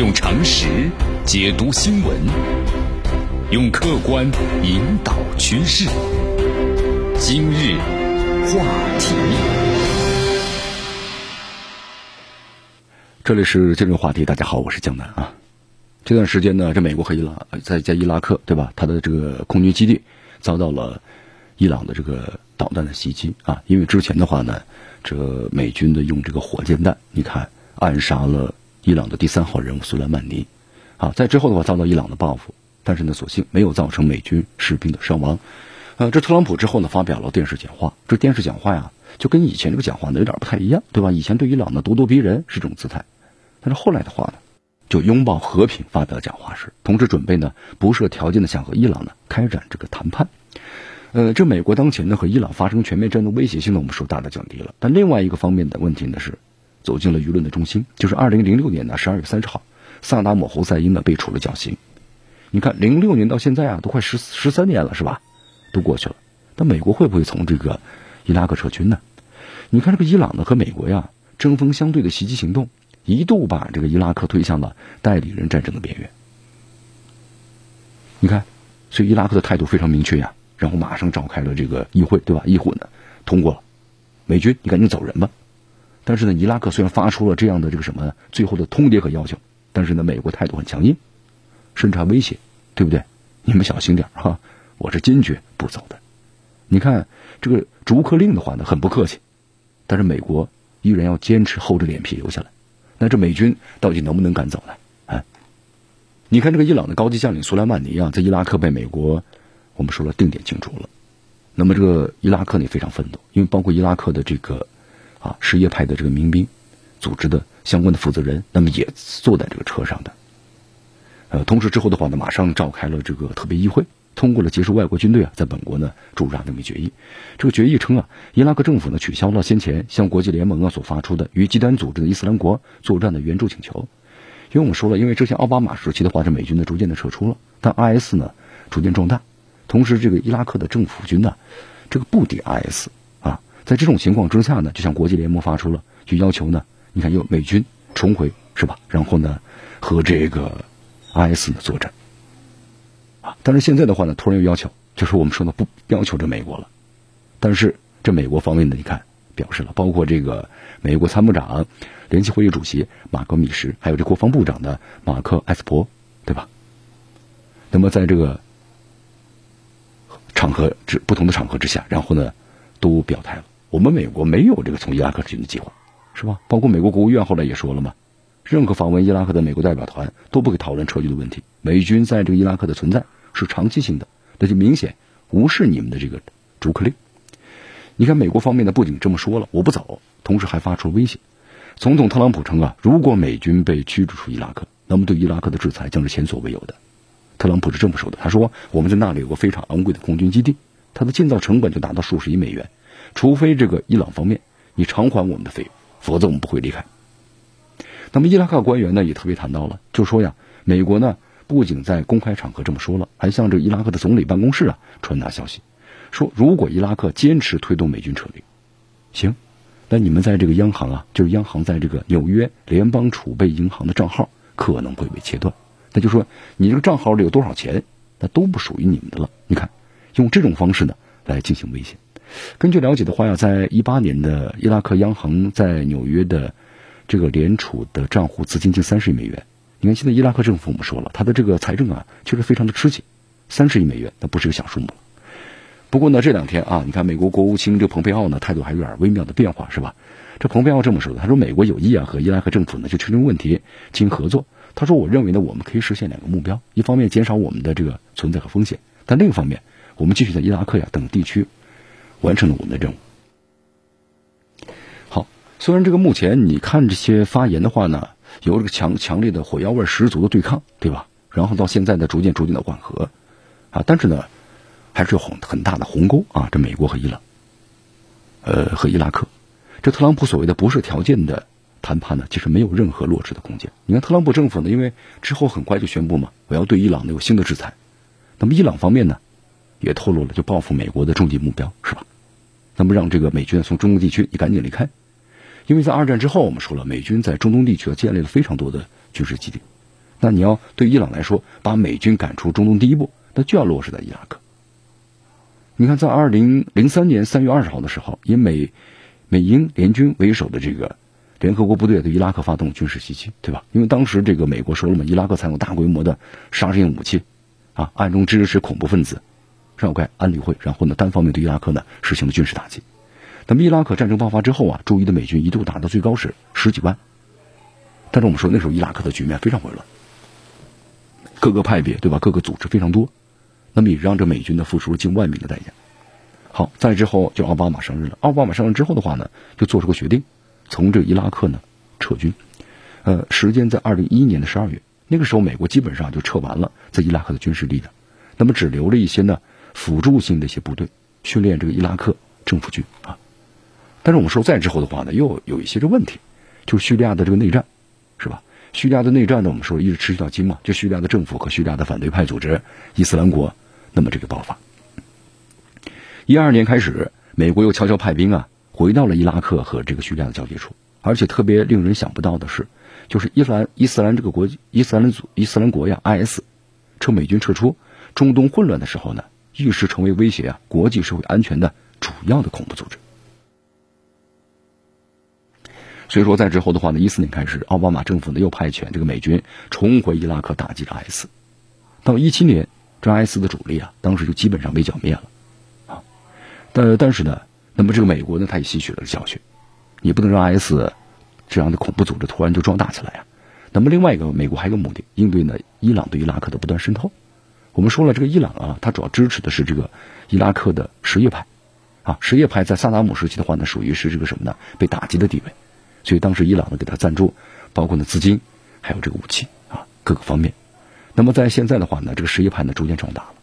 用常识解读新闻，用客观引导趋势。今日话题，这里是今日话题。大家好，我是江南啊。这段时间呢，这美国和伊朗在在伊拉克对吧？它的这个空军基地遭到了伊朗的这个导弹的袭击啊。因为之前的话呢，这美军的用这个火箭弹，你看暗杀了伊朗的第三号人物苏莱曼尼啊。在之后的话遭到伊朗的报复，但是呢，所幸没有造成美军士兵的伤亡。呃，这特朗普之后呢，发表了电视讲话。这电视讲话呀，就跟以前这个讲话呢有点不太一样，对吧？以前对伊朗呢咄咄逼人是这种姿态，但是后来的话呢。就拥抱和平发表讲话时，同时准备呢不设条件的想和伊朗呢开展这个谈判。呃，这美国当前呢和伊朗发生全面战斗威胁性呢我们说大大降低了，但另外一个方面的问题呢是走进了舆论的中心，就是二零零六年的十二月三十号，萨达姆侯赛因呢被处了绞刑。你看零六年到现在啊都快十十三年了是吧？都过去了，那美国会不会从这个伊拉克撤军呢？你看这个伊朗呢和美国呀针锋相对的袭击行动。一度把这个伊拉克推向了代理人战争的边缘。你看，所以伊拉克的态度非常明确呀，然后马上召开了这个议会，对吧？议会呢通过了，美军你赶紧走人吧。但是呢，伊拉克虽然发出了这样的这个什么最后的通牒和要求，但是呢，美国态度很强硬，甚至还威胁，对不对？你们小心点哈，我是坚决不走的。你看这个逐客令的话呢，很不客气，但是美国依然要坚持厚着脸皮留下来。那这美军到底能不能赶走呢？啊，你看这个伊朗的高级将领苏莱曼尼啊，在伊拉克被美国我们说了定点清除了。那么这个伊拉克呢也非常愤怒，因为包括伊拉克的这个啊什叶派的这个民兵组织的相关的负责人，那么也坐在这个车上的。呃，同时之后的话呢，马上召开了这个特别议会。通过了结束外国军队啊在本国呢驻扎的决议，这个决议称啊，伊拉克政府呢取消了先前向国际联盟啊所发出的与极端组织的伊斯兰国作战的援助请求，因为我们说了，因为之前奥巴马时期的话，这美军呢逐渐的撤出了，但 IS 呢逐渐壮大，同时这个伊拉克的政府军呢这个不敌 IS，在这种情况之下呢，就向国际联盟发出了就要求呢，你看又美军重回是吧？然后呢和这个 IS 呢作战。啊，但是现在的话呢，突然又要求，就是我们说的不要求这美国了。但是这美国方面呢，你看表示了，包括这个美国参谋长联席会议主席马克·米什，还有这国防部长的马克·埃斯珀，对吧？那么在这个场合之不同的场合之下，然后呢，都表态了，我们美国没有这个从伊拉克撤军的计划，是吧？包括美国国务院后来也说了嘛。任何访问伊拉克的美国代表团都不会讨论撤军的问题。美军在这个伊拉克的存在是长期性的，那就明显无视你们的这个逐客令。你看，美国方面呢不仅这么说了，我不走，同时还发出了威胁。总统特朗普称啊，如果美军被驱逐出伊拉克，那么对伊拉克的制裁将是前所未有的。特朗普是这么说的，他说：“我们在那里有个非常昂贵的空军基地，它的建造成本就达到数十亿美元，除非这个伊朗方面你偿还我们的费用，否则我们不会离开。”那么伊拉克官员呢也特别谈到了，就说呀，美国呢不仅在公开场合这么说了，还向这伊拉克的总理办公室啊传达消息，说如果伊拉克坚持推动美军撤离，行，那你们在这个央行啊，就是央行在这个纽约联邦储备银行的账号可能会被切断，那就说你这个账号里有多少钱，那都不属于你们的了。你看，用这种方式呢来进行威胁。根据了解的话呀，在一八年的伊拉克央行在纽约的。这个联储的账户资金近三十亿美元，你看现在伊拉克政府我们说了，他的这个财政啊确实非常的吃紧，三十亿美元那不是个小数目。不过呢这两天啊，你看美国国务卿这个蓬佩奥呢态度还有点微妙的变化是吧？这蓬佩奥这么说的，他说美国有意啊和伊拉克政府呢就确定问题进行合作。他说我认为呢我们可以实现两个目标，一方面减少我们的这个存在和风险，但另一方面我们继续在伊拉克呀等地区完成了我们的任务。好虽然这个目前你看这些发言的话呢，有这个强强烈的火药味十足的对抗，对吧？然后到现在呢，逐渐逐渐的缓和，啊，但是呢，还是有很很大的鸿沟啊。这美国和伊朗，呃，和伊拉克，这特朗普所谓的不是条件的谈判呢，其实没有任何落实的空间。你看特朗普政府呢，因为之后很快就宣布嘛，我要对伊朗呢有新的制裁，那么伊朗方面呢，也透露了就报复美国的终极目标，是吧？那么让这个美军从中东地区你赶紧离开。因为在二战之后，我们说了，美军在中东地区建立了非常多的军事基地，那你要对伊朗来说，把美军赶出中东第一步，那就要落实在伊拉克。你看，在二零零三年三月二十号的时候，以美美英联军为首的这个联合国部队对伊拉克发动军事袭击，对吧？因为当时这个美国说了嘛，伊拉克采用大规模的杀伤性武器，啊，暗中支持恐怖分子，召开安理会，然后呢，单方面对伊拉克呢实行了军事打击。那么伊拉克战争爆发之后啊，驻伊的美军一度达到最高是十几万，但是我们说那时候伊拉克的局面非常混乱。各个派别对吧？各个组织非常多，那么也让这美军呢付出了近万名的代价。好，在之后就奥巴马上任了。奥巴马上任之后的话呢，就做出个决定，从这伊拉克呢撤军。呃，时间在二零一一年的十二月，那个时候美国基本上就撤完了在伊拉克的军事力量，那么只留了一些呢辅助性的一些部队，训练这个伊拉克政府军啊。但是我们说再之后的话呢，又有一些这问题，就是叙利亚的这个内战，是吧？叙利亚的内战呢，我们说一直持续到今嘛，就叙利亚的政府和叙利亚的反对派组织伊斯兰国，那么这个爆发。一二年开始，美国又悄悄派兵啊，回到了伊拉克和这个叙利亚的交界处，而且特别令人想不到的是，就是伊斯兰伊斯兰这个国伊斯兰组伊斯兰国呀，IS，趁美军撤出，中东混乱的时候呢，一时成为威胁啊国际社会安全的主要的恐怖组织。所以说，在之后的话呢，一四年开始，奥巴马政府呢又派遣这个美军重回伊拉克打击着 IS。到一七年，这 IS 的主力啊，当时就基本上被剿灭了，啊，但但是呢，那么这个美国呢，他也吸取了教训，你不能让 IS 这样的恐怖组织突然就壮大起来啊。那么另外一个，美国还有个目的，应对呢伊朗对伊拉克的不断渗透。我们说了，这个伊朗啊，它主要支持的是这个伊拉克的什叶派，啊，什叶派在萨达姆时期的话呢，属于是这个什么呢？被打击的地位。所以当时伊朗呢给他赞助，包括呢资金，还有这个武器啊各个方面。那么在现在的话呢，这个什叶派呢逐渐壮大了。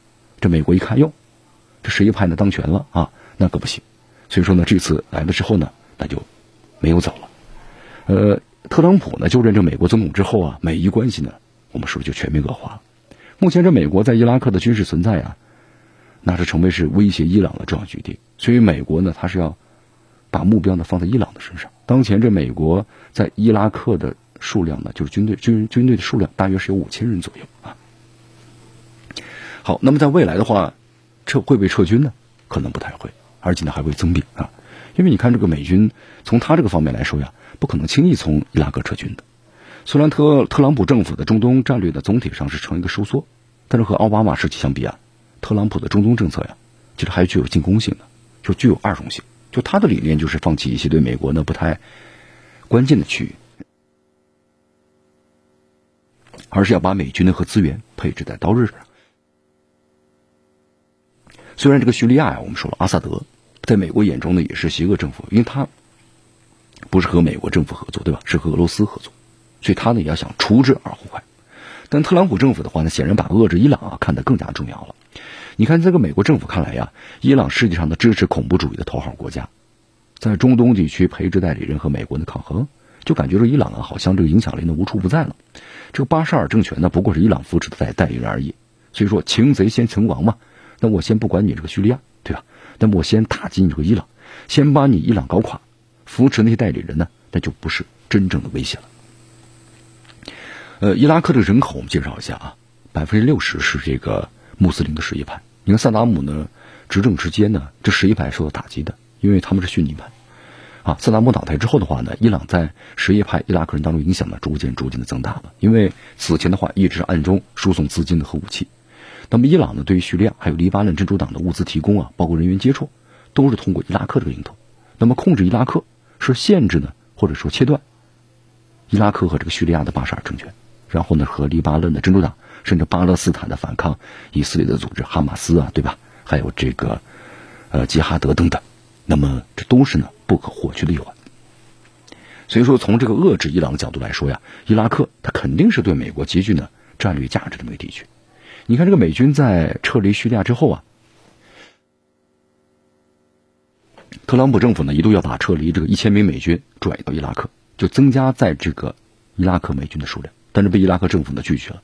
这美国一看哟，这什叶派呢当权了啊，那可不行。所以说呢，这次来了之后呢，那就没有走了。呃，特朗普呢就任这美国总统之后啊，美伊关系呢，我们说就全面恶化了。目前这美国在伊拉克的军事存在啊，那是成为是威胁伊朗的重要据地。所以美国呢，它是要。把目标呢放在伊朗的身上。当前这美国在伊拉克的数量呢，就是军队军军队的数量大约是有五千人左右啊。好，那么在未来的话，撤会不会撤军呢？可能不太会，而且呢还会增兵啊。因为你看这个美军从他这个方面来说呀，不可能轻易从伊拉克撤军的。虽然特特朗普政府的中东战略呢总体上是呈一个收缩，但是和奥巴马时期相比啊，特朗普的中东政策呀，其实还具有进攻性的，就具有二重性。就他的理念就是放弃一些对美国呢不太关键的区域，而是要把美军呢和资源配置在刀刃上。虽然这个叙利亚呀，我们说了，阿萨德在美国眼中呢也是邪恶政府，因为他不是和美国政府合作，对吧？是和俄罗斯合作，所以他呢也要想除之而后快。但特朗普政府的话呢，显然把遏制伊朗啊看得更加重要了。你看，这个美国政府看来呀，伊朗实际上的支持恐怖主义的头号国家，在中东地区培植代理人和美国的抗衡，就感觉这伊朗啊，好像这个影响力呢无处不在了。这个巴沙尔政权呢，不过是伊朗扶持的代代理人而已。所以说，擒贼先擒王嘛。那我先不管你这个叙利亚，对吧？那我先打击你这个伊朗，先把你伊朗搞垮，扶持那些代理人呢，那就不是真正的威胁了。呃，伊拉克的人口我们介绍一下啊，百分之六十是这个穆斯林的什叶派。你看萨达姆呢，执政之间呢，这什叶派受到打击的，因为他们是逊尼派。啊，萨达姆倒台之后的话呢，伊朗在什叶派伊拉克人当中影响呢，逐渐逐渐的增大了。因为此前的话一直暗中输送资金的和武器。那么伊朗呢，对于叙利亚还有黎巴嫩真主党的物资提供啊，包括人员接触，都是通过伊拉克这个领土。那么控制伊拉克是限制呢，或者说切断伊拉克和这个叙利亚的巴沙尔政权，然后呢和黎巴嫩的真主党。甚至巴勒斯坦的反抗以色列的组织哈马斯啊，对吧？还有这个呃吉哈德等等，那么这都是呢不可或缺的一环。所以说，从这个遏制伊朗的角度来说呀，伊拉克它肯定是对美国极具呢战略价值的一个地区。你看，这个美军在撤离叙利亚之后啊，特朗普政府呢一度要把撤离这个一千名美军转移到伊拉克，就增加在这个伊拉克美军的数量，但是被伊拉克政府呢拒绝了。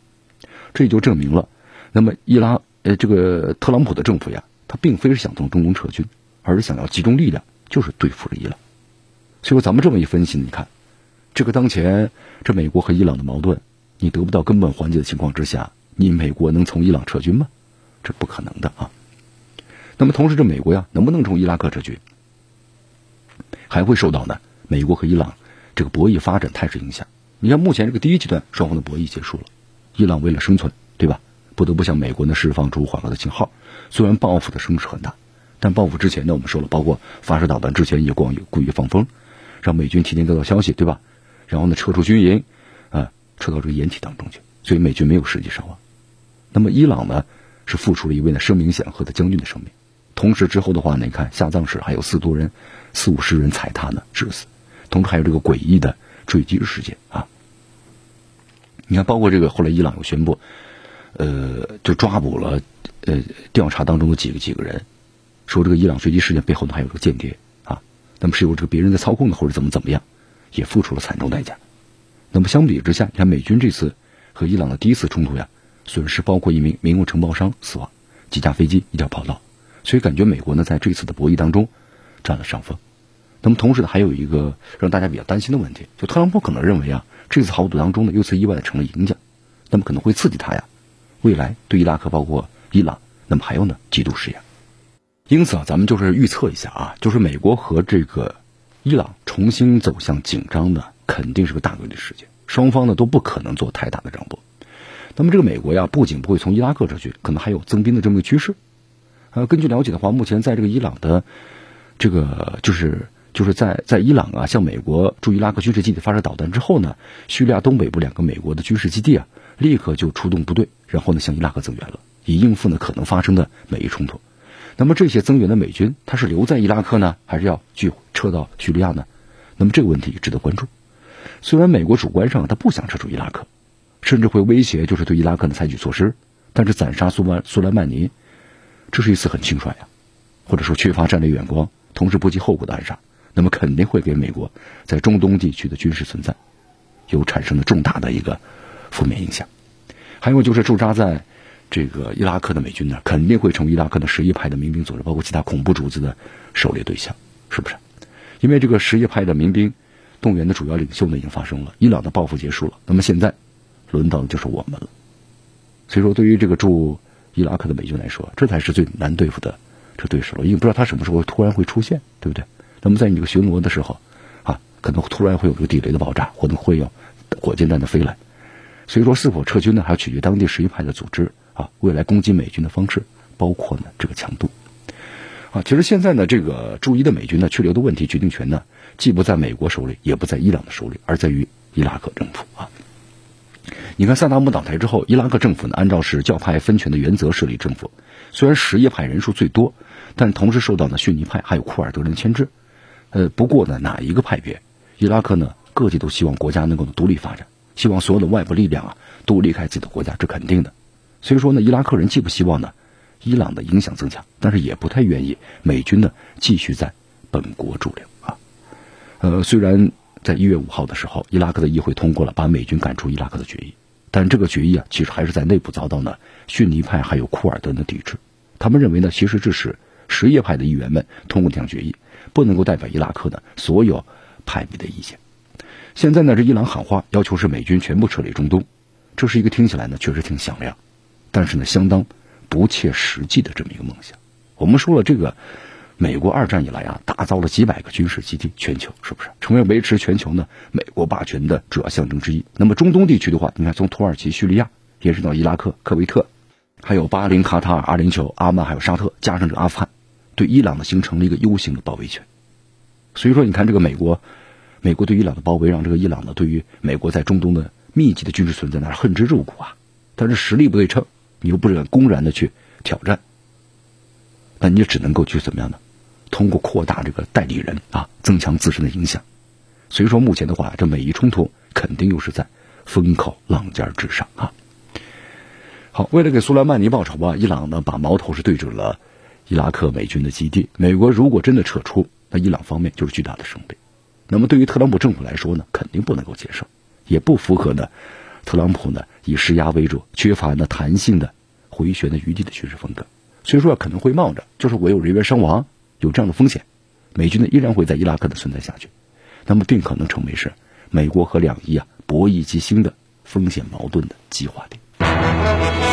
这也就证明了，那么伊拉呃这个特朗普的政府呀，他并非是想从中东撤军，而是想要集中力量，就是对付着伊朗。所以说咱们这么一分析，你看，这个当前这美国和伊朗的矛盾，你得不到根本缓解的情况之下，你美国能从伊朗撤军吗？这不可能的啊。那么同时，这美国呀，能不能从伊拉克撤军，还会受到呢美国和伊朗这个博弈发展态势影响。你看，目前这个第一阶段双方的博弈结束了，伊朗为了生存，对吧？不得不向美国呢释放出缓和的信号。虽然报复的声势很大，但报复之前呢，我们说了，包括发射导弹之前也光有故意放风，让美军提前得到消息，对吧？然后呢，撤出军营，啊，撤到这个掩体当中去，所以美军没有实际伤亡。那么伊朗呢，是付出了一位呢声名显赫的将军的生命。同时之后的话呢，你看下葬时还有四多人、四五十人踩踏呢致死，同时还有这个诡异的坠机事件啊。你看，包括这个后来伊朗又宣布，呃，就抓捕了呃调查当中的几个几个人，说这个伊朗飞机事件背后呢还有个间谍啊，那么是由这个别人在操控的或者怎么怎么样，也付出了惨重代价。那么相比之下，你看美军这次和伊朗的第一次冲突呀，损失包括一名民用承包商死亡，几架飞机，一条跑道。所以感觉美国呢在这次的博弈当中占了上风，那么同时呢还有一个让大家比较担心的问题，就特朗普可能认为啊这次豪赌当中呢又次意外的成了赢家，那么可能会刺激他呀未来对伊拉克包括伊朗，那么还有呢极度施压，因此啊咱们就是预测一下啊，就是美国和这个伊朗重新走向紧张呢肯定是个大规律事件，双方呢都不可能做太大的让步，那么这个美国呀不仅不会从伊拉克撤军，可能还有增兵的这么个趋势。呃，根据了解的话，目前在这个伊朗的，这个就是就是在在伊朗啊，向美国驻伊拉克军事基地发射导弹之后呢，叙利亚东北部两个美国的军事基地啊，立刻就出动部队，然后呢向伊拉克增援了，以应付呢可能发生的每一冲突。那么这些增援的美军，他是留在伊拉克呢，还是要去撤到叙利亚呢？那么这个问题值得关注。虽然美国主观上他不想撤出伊拉克，甚至会威胁就是对伊拉克呢采取措施，但是斩杀苏曼苏莱曼尼。这是一次很轻率呀，或者说缺乏战略眼光，同时不计后果的暗杀，那么肯定会给美国在中东地区的军事存在有产生了重大的一个负面影响。还有就是驻扎在这个伊拉克的美军呢，肯定会成为伊拉克的什叶派的民兵组织，包括其他恐怖组织的狩猎对象，是不是？因为这个什叶派的民兵动员的主要领袖呢已经发生了，伊朗的报复结束了，那么现在轮到的就是我们了。所以说，对于这个驻伊拉克的美军来说，这才是最难对付的这对手了，因为不知道他什么时候突然会出现，对不对？那么在你这个巡逻的时候，啊，可能突然会有这个地雷的爆炸，或者会有火箭弹的飞来。所以说，是否撤军呢，还要取决于当地什叶派的组织啊，未来攻击美军的方式，包括呢这个强度。啊，其实现在呢，这个驻伊的美军呢，去留的问题决定权呢，既不在美国手里，也不在伊朗的手里，而在于伊拉克政府啊。你看，萨达姆倒台之后，伊拉克政府呢，按照是教派分权的原则设立政府。虽然什叶派人数最多，但同时受到呢逊尼派还有库尔德人牵制。呃，不过呢，哪一个派别，伊拉克呢各界都希望国家能够独立发展，希望所有的外部力量啊都离开自己的国家，这肯定的。所以说呢，伊拉克人既不希望呢伊朗的影响增强，但是也不太愿意美军呢继续在本国驻留啊。呃，虽然在一月五号的时候，伊拉克的议会通过了把美军赶出伊拉克的决议。但这个决议啊，其实还是在内部遭到呢逊尼派还有库尔德的抵制。他们认为呢，其实这是什叶派的议员们通过这项决议，不能够代表伊拉克的所有派别的意见。现在呢，这伊朗喊话要求是美军全部撤离中东，这是一个听起来呢确实挺响亮，但是呢相当不切实际的这么一个梦想。我们说了这个。美国二战以来啊，打造了几百个军事基地，全球是不是成为维持全球呢美国霸权的主要象征之一？那么中东地区的话，你看从土耳其、叙利亚延伸到伊拉克、科威特，还有巴林、卡塔尔、阿联酋、阿曼，还有沙特，加上这阿富汗，对伊朗呢形成了一个 U 型的包围圈。所以说，你看这个美国，美国对伊朗的包围，让这个伊朗呢对于美国在中东的密集的军事存在那是恨之入骨啊。但是实力不对称，你又不敢公然的去挑战。那你只能够去怎么样呢？通过扩大这个代理人啊，增强自身的影响。所以说，目前的话，这美伊冲突肯定又是在风口浪尖之上啊。好，为了给苏莱曼尼报仇啊，伊朗呢把矛头是对准了伊拉克美军的基地。美国如果真的撤出，那伊朗方面就是巨大的胜利。那么对于特朗普政府来说呢，肯定不能够接受，也不符合呢特朗普呢以施压为主、缺乏呢弹性的回旋的余地的军事风格。所以说可能会冒着，就是我有人员伤亡，有这样的风险，美军呢依然会在伊拉克的存在下去，那么并可能成为是美国和两伊啊博弈机兴的风险矛盾的激化点。